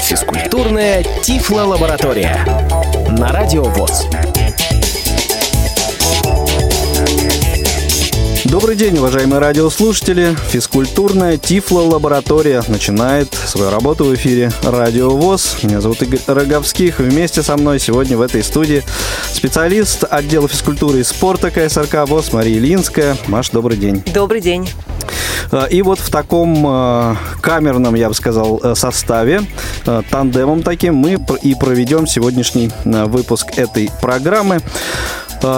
Физкультурная Тифло-лаборатория на Радио ВОЗ. Добрый день, уважаемые радиослушатели. Физкультурная Тифло-лаборатория начинает свою работу в эфире Радио ВОЗ. Меня зовут Игорь Роговских. Вместе со мной сегодня в этой студии специалист отдела физкультуры и спорта КСРК ВОЗ Мария Ильинская. Маш, добрый день. Добрый день. А, и вот в таком а, камерном, я бы сказал, э, составе, тандемом таким, мы и проведем сегодняшний выпуск этой программы.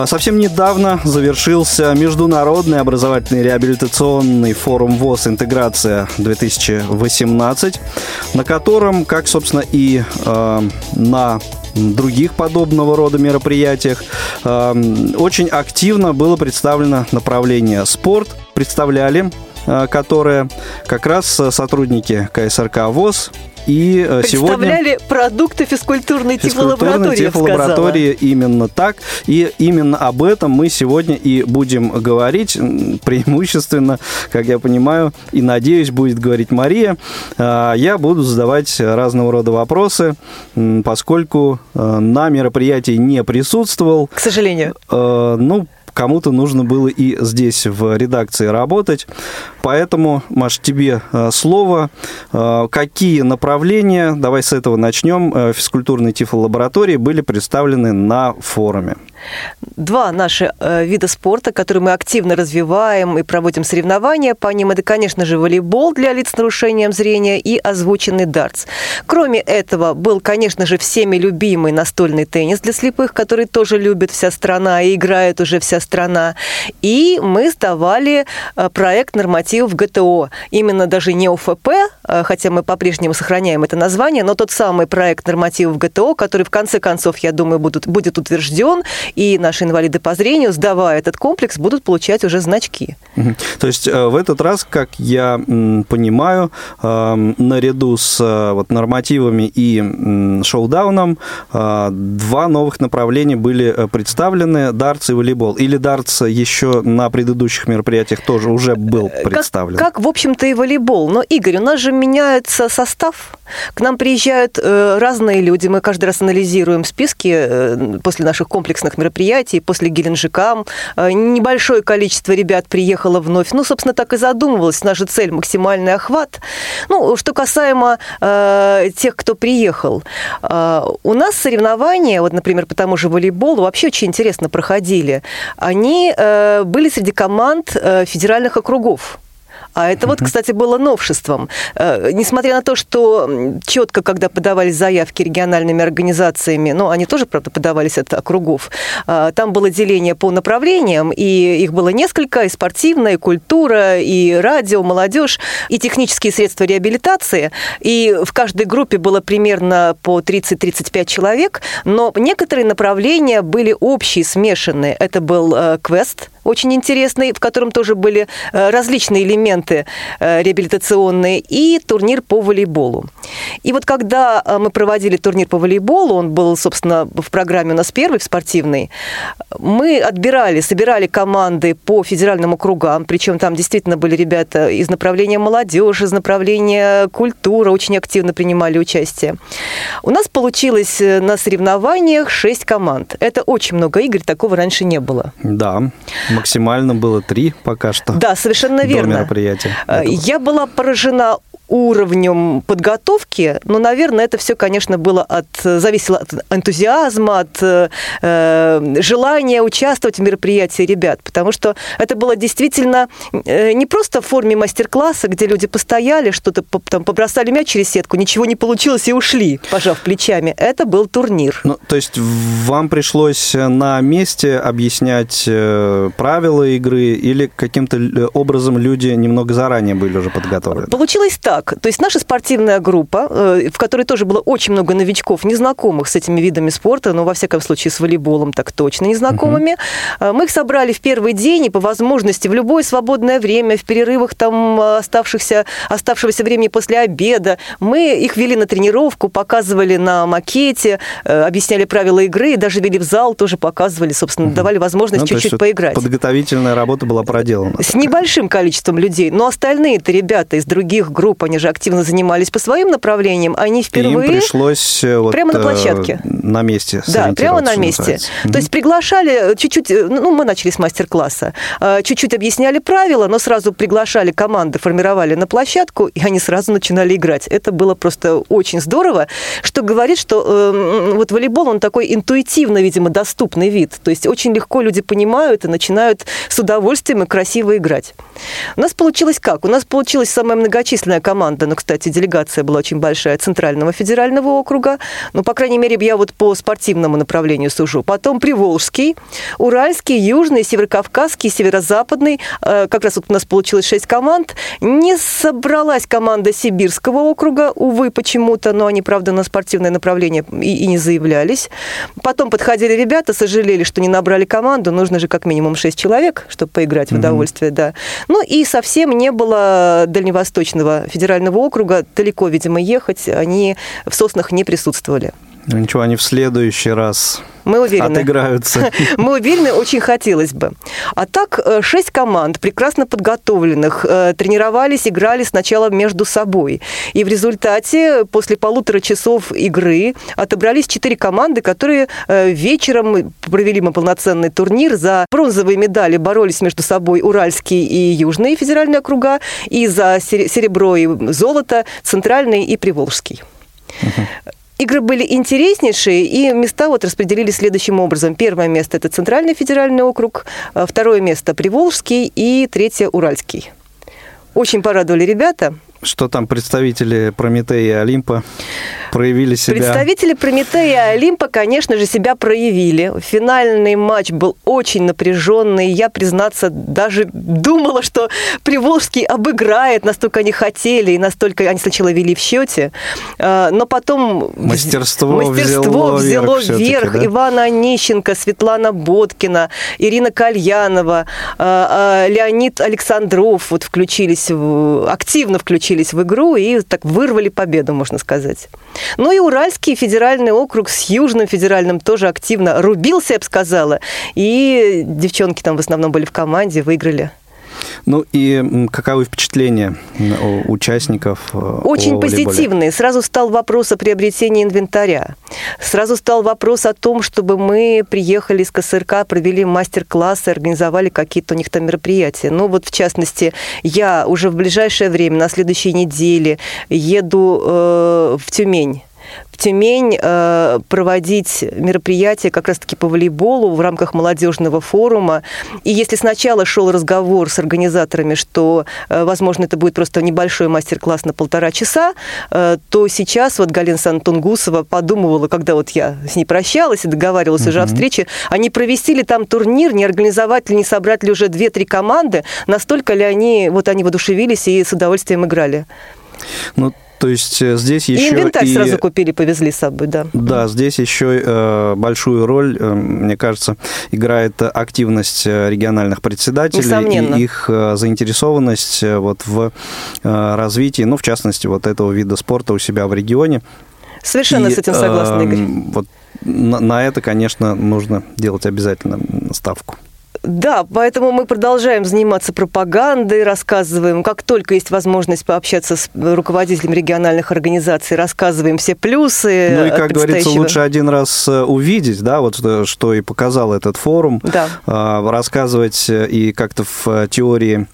Совсем недавно завершился Международный образовательный реабилитационный форум ВОЗ «Интеграция-2018», на котором, как, собственно, и э, на других подобного рода мероприятиях, э, очень активно было представлено направление спорт, представляли Э, которое как раз э, сотрудники КСРК ВОЗ и э, Представляли сегодня... продукты физкультурной тифлолаборатории, тифлолаборатории именно так. И именно об этом мы сегодня и будем говорить. Преимущественно, как я понимаю, и надеюсь, будет говорить Мария. Я буду задавать разного рода вопросы, поскольку на мероприятии не присутствовал. К сожалению. Ну, кому-то нужно было и здесь в редакции работать. Поэтому, Маш, тебе э, слово. Э, какие направления, давай с этого начнем, э, физкультурной тифлолаборатории были представлены на форуме? Два наши вида спорта, которые мы активно развиваем и проводим соревнования по ним, это, конечно же, волейбол для лиц с нарушением зрения и озвученный дартс. Кроме этого, был, конечно же, всеми любимый настольный теннис для слепых, который тоже любит вся страна и играет уже вся страна. И мы сдавали э, проект нормативов ГТО. Именно даже не ОФП, э, хотя мы по-прежнему сохраняем это название, но тот самый проект нормативов ГТО, который в конце концов, я думаю, будут, будет утвержден, и наши инвалиды по зрению, сдавая этот комплекс, будут получать уже значки. То есть э, в этот раз, как я понимаю, наряду с вот, нормативами и шоу-дауном два новых направления были представлены, дартс и волейбол. Или дартс еще на предыдущих мероприятиях тоже уже был э, представлен? Как, как в общем-то, и волейбол. Но, Игорь, у нас же меняется состав. К нам приезжают э, разные люди. Мы каждый раз анализируем списки э, после наших комплексных мероприятий, после Геленджика. Э, небольшое количество ребят приехало вновь. Ну, собственно, так и задумывалась. Наша цель – максимальный охват. Ну, что касаемо э, тех, кто приехал. Э, у нас соревнования, вот, например, по тому же волейболу, вообще очень интересно проходили они э, были среди команд э, федеральных округов. А это вот, кстати, было новшеством. Э, несмотря на то, что четко, когда подавались заявки региональными организациями, ну, они тоже, правда, подавались от округов, э, там было деление по направлениям, и их было несколько, и спортивная, и культура, и радио, молодежь, и технические средства реабилитации. И в каждой группе было примерно по 30-35 человек, но некоторые направления были общие, смешанные. Это был э, квест, очень интересный, в котором тоже были э, различные элементы э, реабилитационные, и турнир по волейболу. И вот когда э, мы проводили турнир по волейболу, он был, собственно, в программе у нас первый, в спортивной, мы отбирали, собирали команды по федеральным округам, причем там действительно были ребята из направления молодежи, из направления культура, очень активно принимали участие. У нас получилось на соревнованиях 6 команд. Это очень много, Игорь, такого раньше не было. Да, Максимально было три пока что. Да, совершенно верно. мероприятия. Э, я была поражена уровнем подготовки, но, наверное, это все, конечно, было от, зависело от энтузиазма, от э, желания участвовать в мероприятии ребят, потому что это было действительно э, не просто в форме мастер-класса, где люди постояли, что-то там побросали мяч через сетку, ничего не получилось и ушли, пожав плечами. Это был турнир. Ну, то есть вам пришлось на месте объяснять э, правила игры или каким-то образом люди немного заранее были уже подготовлены? Получилось так так, то есть наша спортивная группа, э, в которой тоже было очень много новичков, незнакомых с этими видами спорта, но во всяком случае с волейболом так точно незнакомыми, угу. мы их собрали в первый день и по возможности в любое свободное время, в перерывах там оставшихся, оставшегося времени после обеда, мы их вели на тренировку, показывали на макете, объясняли правила игры, и даже вели в зал, тоже показывали, собственно, угу. давали возможность ну, чуть-чуть поиграть. Подготовительная работа была проделана. С небольшим количеством людей, но остальные-то ребята из других групп, они же активно занимались по своим направлениям, они впервые... Им пришлось э, вот, прямо на площадке. На месте Да, прямо на месте. То есть приглашали чуть-чуть, э, ну, мы начали с мастер-класса, э, чуть-чуть объясняли правила, но сразу приглашали команды, формировали на площадку, и они сразу начинали играть. Это было просто очень здорово, что говорит, что э, вот волейбол, он такой интуитивно, видимо, доступный вид. То есть очень легко люди понимают и начинают с удовольствием и красиво играть. У нас получилось как? У нас получилась самая многочисленная команда, ну, кстати, делегация была очень большая, Центрального федерального округа, ну, по крайней мере, я вот по спортивному направлению сужу. Потом Приволжский, Уральский, Южный, Северокавказский, Северо-Западный. Э, как раз вот у нас получилось шесть команд. Не собралась команда Сибирского округа, увы, почему-то, но они, правда, на спортивное направление и, и не заявлялись. Потом подходили ребята, сожалели, что не набрали команду, нужно же как минимум шесть человек, чтобы поиграть в удовольствие, mm-hmm. да. Ну и совсем не было Дальневосточного федерального округа, далеко, видимо, ехать, они в Соснах не присутствовали. Ну ничего, они в следующий раз мы уверены. Отыграются. Мы уверены, очень хотелось бы. А так, э, шесть команд, прекрасно подготовленных, э, тренировались, играли сначала между собой. И в результате, после полутора часов игры, отобрались четыре команды, которые э, вечером провели мы полноценный турнир. За бронзовые медали боролись между собой Уральские и Южные федеральные округа, и за серебро и золото Центральный и Приволжский. Игры были интереснейшие, и места вот распределились следующим образом. Первое место – это Центральный федеральный округ, а второе место – Приволжский и третье – Уральский. Очень порадовали ребята – что там представители Прометея и Олимпа проявили себя? Представители Прометея и Олимпа, конечно же, себя проявили. Финальный матч был очень напряженный. Я, признаться, даже думала, что Приволжский обыграет, настолько они хотели, и настолько они сначала вели в счете. А, но потом мастерство, мастерство взяло, взяло вверх. Да? Ивана Онищенко, Светлана Боткина, Ирина Кальянова, а, а, Леонид Александров вот включились, активно включились включились в игру и так вырвали победу, можно сказать. Ну и Уральский федеральный округ с Южным федеральным тоже активно рубился, я бы сказала. И девчонки там в основном были в команде, выиграли. Ну и каковы впечатления у участников? Э, Очень позитивные. Сразу стал вопрос о приобретении инвентаря. Сразу стал вопрос о том, чтобы мы приехали из КСРК, провели мастер-классы, организовали какие-то у них там мероприятия. Ну вот в частности, я уже в ближайшее время, на следующей неделе, еду э, в Тюмень в Тюмень э, проводить мероприятия как раз-таки по волейболу в рамках молодежного форума. И если сначала шел разговор с организаторами, что, э, возможно, это будет просто небольшой мастер-класс на полтора часа, э, то сейчас вот Галина Сантунгусова подумывала, когда вот я с ней прощалась и договаривалась угу. уже о встрече, они провести ли там турнир, не организовать ли, не собрать ли уже две-три команды, настолько ли они, вот они воодушевились и с удовольствием играли. Ну, то есть э, здесь еще... И инвентарь и... сразу купили, повезли с собой, да. Да, здесь еще э, большую роль, э, мне кажется, играет активность э, региональных председателей Несомненно. и их э, заинтересованность э, вот в развитии, ну, в частности, вот этого вида спорта у себя в регионе. Совершенно и, с этим согласна, Игорь. Э, вот на, на это, конечно, нужно делать обязательно ставку. Да, поэтому мы продолжаем заниматься пропагандой, рассказываем, как только есть возможность пообщаться с руководителями региональных организаций, рассказываем все плюсы. Ну и, как говорится, лучше один раз э, увидеть, да, вот что и показал этот форум, да. А, рассказывать э, и как-то в э, теории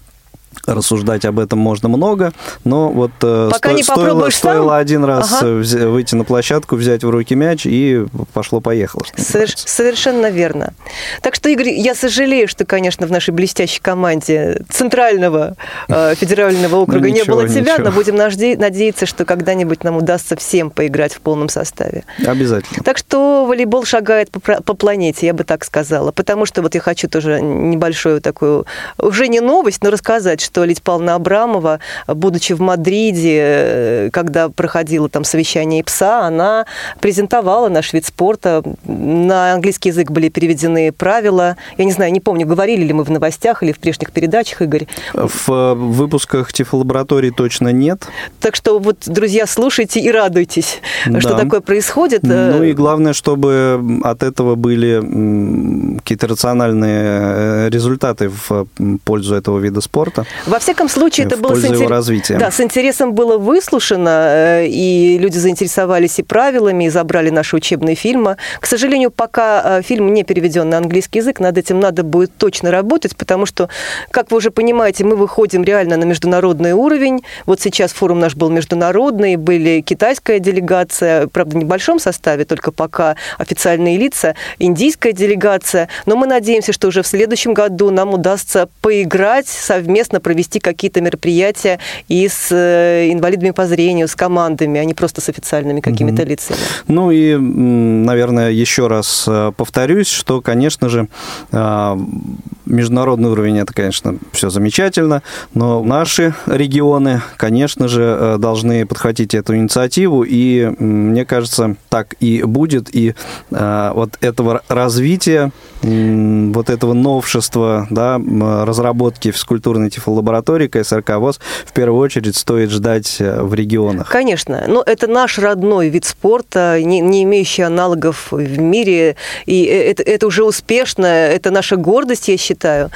Рассуждать об этом можно много, но вот э, Пока сто, не стоило, стоило один раз ага. Э, выйти на площадку, взять в руки мяч и пошло-поехало. Соверш, совершенно верно. Так что, Игорь, я сожалею, что, конечно, в нашей блестящей команде Центрального э, федерального округа не было тебя, но будем надеяться, что когда-нибудь нам удастся всем поиграть в полном составе. Обязательно. Так что волейбол шагает по, по планете, я бы так сказала. Потому что вот я хочу тоже небольшую такую, уже не новость, но рассказать, что Лидия Павловна Абрамова, будучи в Мадриде, э, когда проходило там совещание ИПСА, она презентовала наш вид спорта. На английский язык были переведены правила. Я не знаю, не помню, говорили ли мы в новостях или в прежних передачах, Игорь. В выпусках тифлолаборатории точно нет. Так что вот, друзья, слушайте и радуйтесь, да. что такое происходит. Ну и главное, чтобы от этого были какие-то рациональные э, результаты в пользу этого вида спорта. Во всяком случае, это было с, интер... развития. Да, с интересом было выслушано, э, и люди заинтересовались и правилами, и забрали наши учебные фильмы. К сожалению, пока э, фильм не переведен на английский язык, над этим надо будет точно работать, потому что, как вы уже понимаете, мы выходим реально на международный уровень. Вот сейчас форум наш был международный, были китайская делегация, правда, в небольшом составе, только пока официальные лица, индийская делегация. Но мы надеемся, что уже в следующем году нам удастся поиграть, совместно провести какие-то мероприятия и с э, инвалидами по зрению, с командами, а не просто с официальными какими-то mm-hmm. лицами. Ну и, наверное, еще раз э, повторюсь, что, конечно же, э, международный уровень это, конечно, все замечательно, но наши регионы, конечно же, должны подхватить эту инициативу, и мне кажется, так и будет, и вот этого развития вот этого новшества, да, разработки физкультурной тифлолаборатории КСРК ВОЗ в первую очередь стоит ждать э, в регионах. Конечно, но это наш родной вид спорта, не, не имеющий аналогов в мире, и э, это, это уже успешно, это наша гордость, я считаю.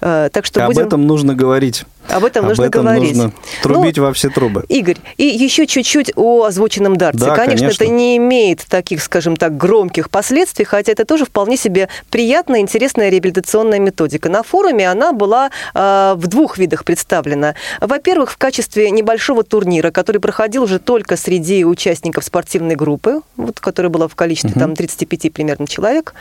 Э, так что Об будем... этом нужно говорить. Об этом Об нужно этом говорить. Нужно трубить ну, во все трубы. Игорь, и еще чуть-чуть о озвученном дарте. Да, конечно, конечно, это не имеет таких, скажем так, громких последствий, хотя это тоже вполне себе приятная, интересная реабилитационная методика. На форуме она была э, в двух видах представлена. Во-первых, в качестве небольшого турнира, который проходил уже только среди участников спортивной группы, вот, которая была в количестве угу. там 35 примерно человек.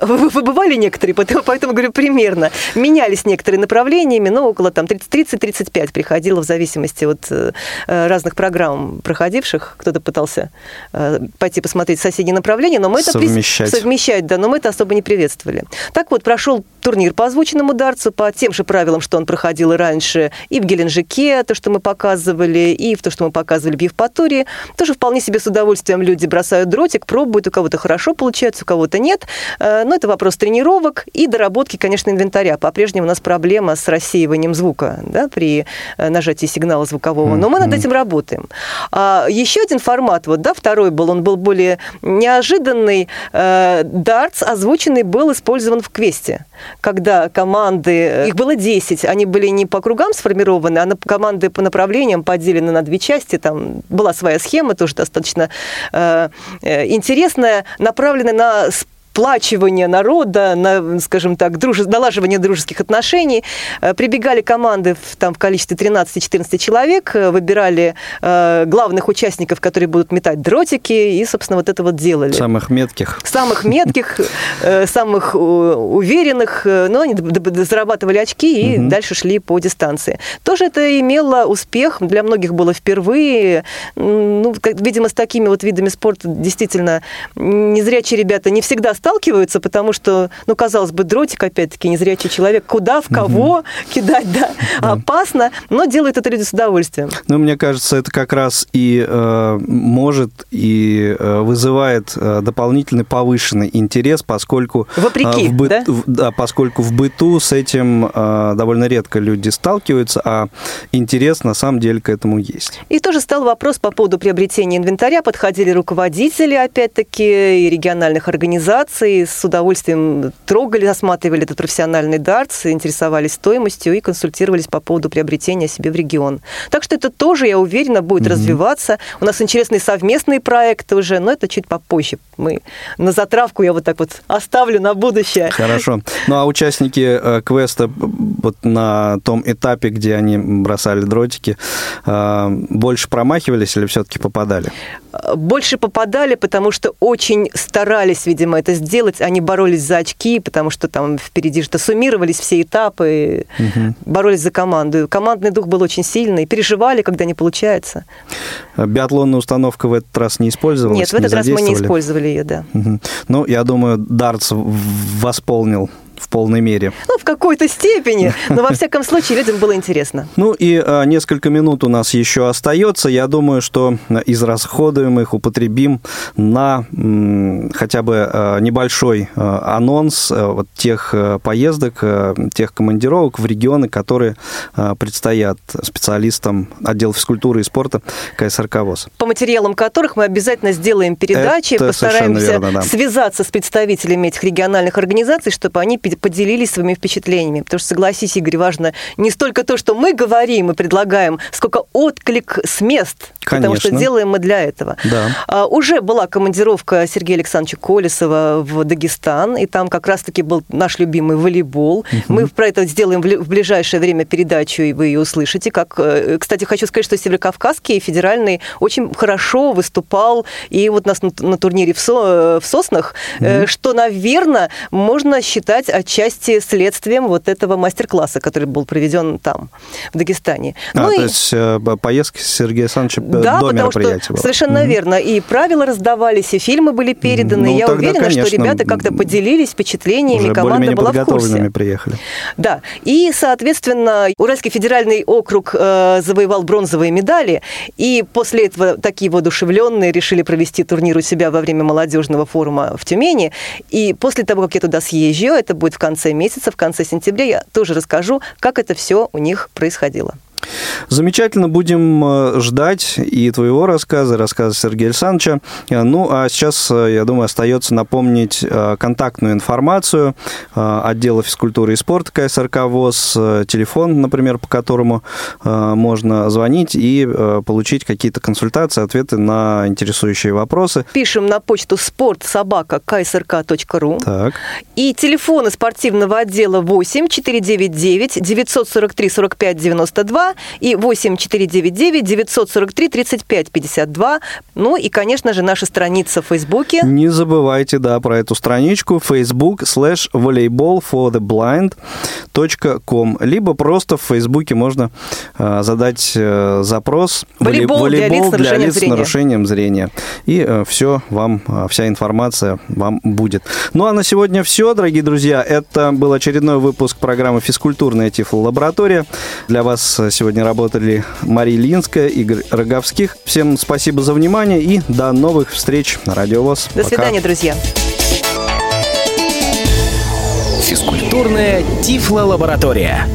Выбывали некоторые, поэтому, поэтому говорю примерно. Менялись некоторые направлениями, но около там 30 30-35 приходило в зависимости от э, разных программ проходивших. Кто-то пытался э, пойти посмотреть соседние направления, но мы это совмещать. совмещать, да, но мы это особо не приветствовали. Так вот, прошел турнир по озвученному дарцу по тем же правилам, что он проходил и раньше, и в Геленджике, то, что мы показывали, и в то, что мы показывали в Евпатории. Тоже вполне себе с удовольствием люди бросают дротик, пробуют, у кого-то хорошо получается, у кого-то нет. Э, но это вопрос тренировок и доработки, конечно, инвентаря. По-прежнему у нас проблема с рассеиванием звука да, при э, нажатии сигнала звукового, но мы над этим работаем. А еще один формат, вот, да, второй был, он был более неожиданный. Э, дартс озвученный был использован в квесте, когда команды, э, их было 10, они были не по кругам сформированы, а на команды по направлениям поделены на две части, там была своя схема, тоже достаточно э, интересная, направленная на сплачивания народа, на, скажем так, друж... налаживание дружеских отношений. Э, прибегали команды в, там, в количестве 13-14 человек, э, выбирали э, главных участников, которые будут метать дротики, и, собственно, вот это вот делали. Самых метких. Самых метких, э, самых уверенных, но они зарабатывали очки и дальше шли по дистанции. Тоже это имело успех, для многих было впервые. Ну, видимо, с такими вот видами спорта действительно незрячие ребята не всегда сталкиваются, потому что, ну, казалось бы, дротик, опять-таки, незрячий человек, куда, в кого угу. кидать, да, да, опасно, но делают это люди с удовольствием. Ну, мне кажется, это как раз и э, может и э, вызывает э, дополнительный повышенный интерес, поскольку... Э, Вопреки, в бы... да? В, да, поскольку в быту с этим э, довольно редко люди сталкиваются, а интерес на самом деле к этому есть. И тоже стал вопрос по поводу приобретения инвентаря. Подходили руководители, опять-таки, и региональных организаций, организации с удовольствием трогали, осматривали этот профессиональный дартс, интересовались стоимостью и консультировались по поводу приобретения себе в регион. Так что это тоже, я уверена, будет mm-hmm. развиваться. У нас интересные совместные проекты уже, но это чуть попозже. Мы на затравку я вот так вот оставлю на будущее. Хорошо. Ну а участники э, квеста вот на том этапе, где они бросали дротики, э, больше промахивались или все-таки попадали? Больше попадали, потому что очень старались, видимо, это сделать. Они боролись за очки, потому что там впереди что суммировались все этапы, угу. боролись за команду. Командный дух был очень сильный, переживали, когда не получается. Биатлонная установка в этот раз не использовалась? Нет, в этот раз мы не использовали ее, да. Угу. Ну, я думаю, дартс восполнил в полной мере. Ну, в какой-то степени, но во всяком случае людям было интересно. Ну и а, несколько минут у нас еще остается. Я думаю, что из расходуемых употребим на м, хотя бы а, небольшой а, анонс а, вот тех а, поездок, а, тех командировок в регионы, которые а, предстоят специалистам отдела физкультуры и спорта КСРК ВОЗ. По материалам которых мы обязательно сделаем передачи, Это постараемся верно, да. связаться с представителями этих региональных организаций, чтобы они поделились своими впечатлениями. Потому что, согласись, Игорь, важно не столько то, что мы говорим и предлагаем, сколько отклик с мест. Конечно. Потому что делаем мы для этого. Да. А, уже была командировка Сергея Александровича Колесова в Дагестан, и там как раз-таки был наш любимый волейбол. Угу. Мы про это сделаем в ближайшее время передачу, и вы ее услышите. Как, э, кстати, хочу сказать, что Северокавказский федеральный очень хорошо выступал, и вот нас на, на турнире в, Со, в Соснах, угу. что, наверное, можно считать отчасти следствием вот этого мастер-класса, который был проведен там, в Дагестане. А, ну, то и... есть э, поездка Сергея Александровича да, до потому что была. совершенно угу. верно. И правила раздавались, и фильмы были переданы. Ну, Я тогда, уверена, конечно, что ребята как-то поделились впечатлениями, команда была в курсе. приехали. Да. И, соответственно, Уральский федеральный округ э, завоевал бронзовые медали, и после этого такие воодушевленные решили провести турнир у себя во время молодежного форума в Тюмени. И после того, как я туда съезжу, это будет в конце месяца, в конце сентября, я тоже расскажу, как это все у них происходило. Замечательно, будем э, ждать и твоего рассказа, рассказа Сергея Александровича. Э, ну, а сейчас, э, я думаю, остается напомнить контактную информацию отдела физкультуры и спорта КСРК ВОЗ, телефон, например, по которому можно звонить и получить какие-то консультации, ответы на интересующие вопросы. Пишем на почту спортсобака ksrk.ru. Так. И телефоны спортивного отдела 8 499 943 45 92 и 8 499 943 35 52. Ну и, конечно же, наша страница в Фейсбуке. Не забывайте, да, про эту страничку facebook slash volleyball for the blind com. Либо просто в Фейсбуке можно э, задать э, запрос волейбол, волейбол для лиц, для лиц с нарушением зрения. И э, все вам, э, вся информация вам будет. Ну а на сегодня все, дорогие друзья. Это был очередной выпуск программы «Физкультурная тифлолаборатория». Для вас сегодня работали Мария Линская, Игорь Роговских. Всем спасибо за внимание и до новых встреч на Радио ВОЗ. До Пока. свидания, друзья. Физкультурная тифлолаборатория.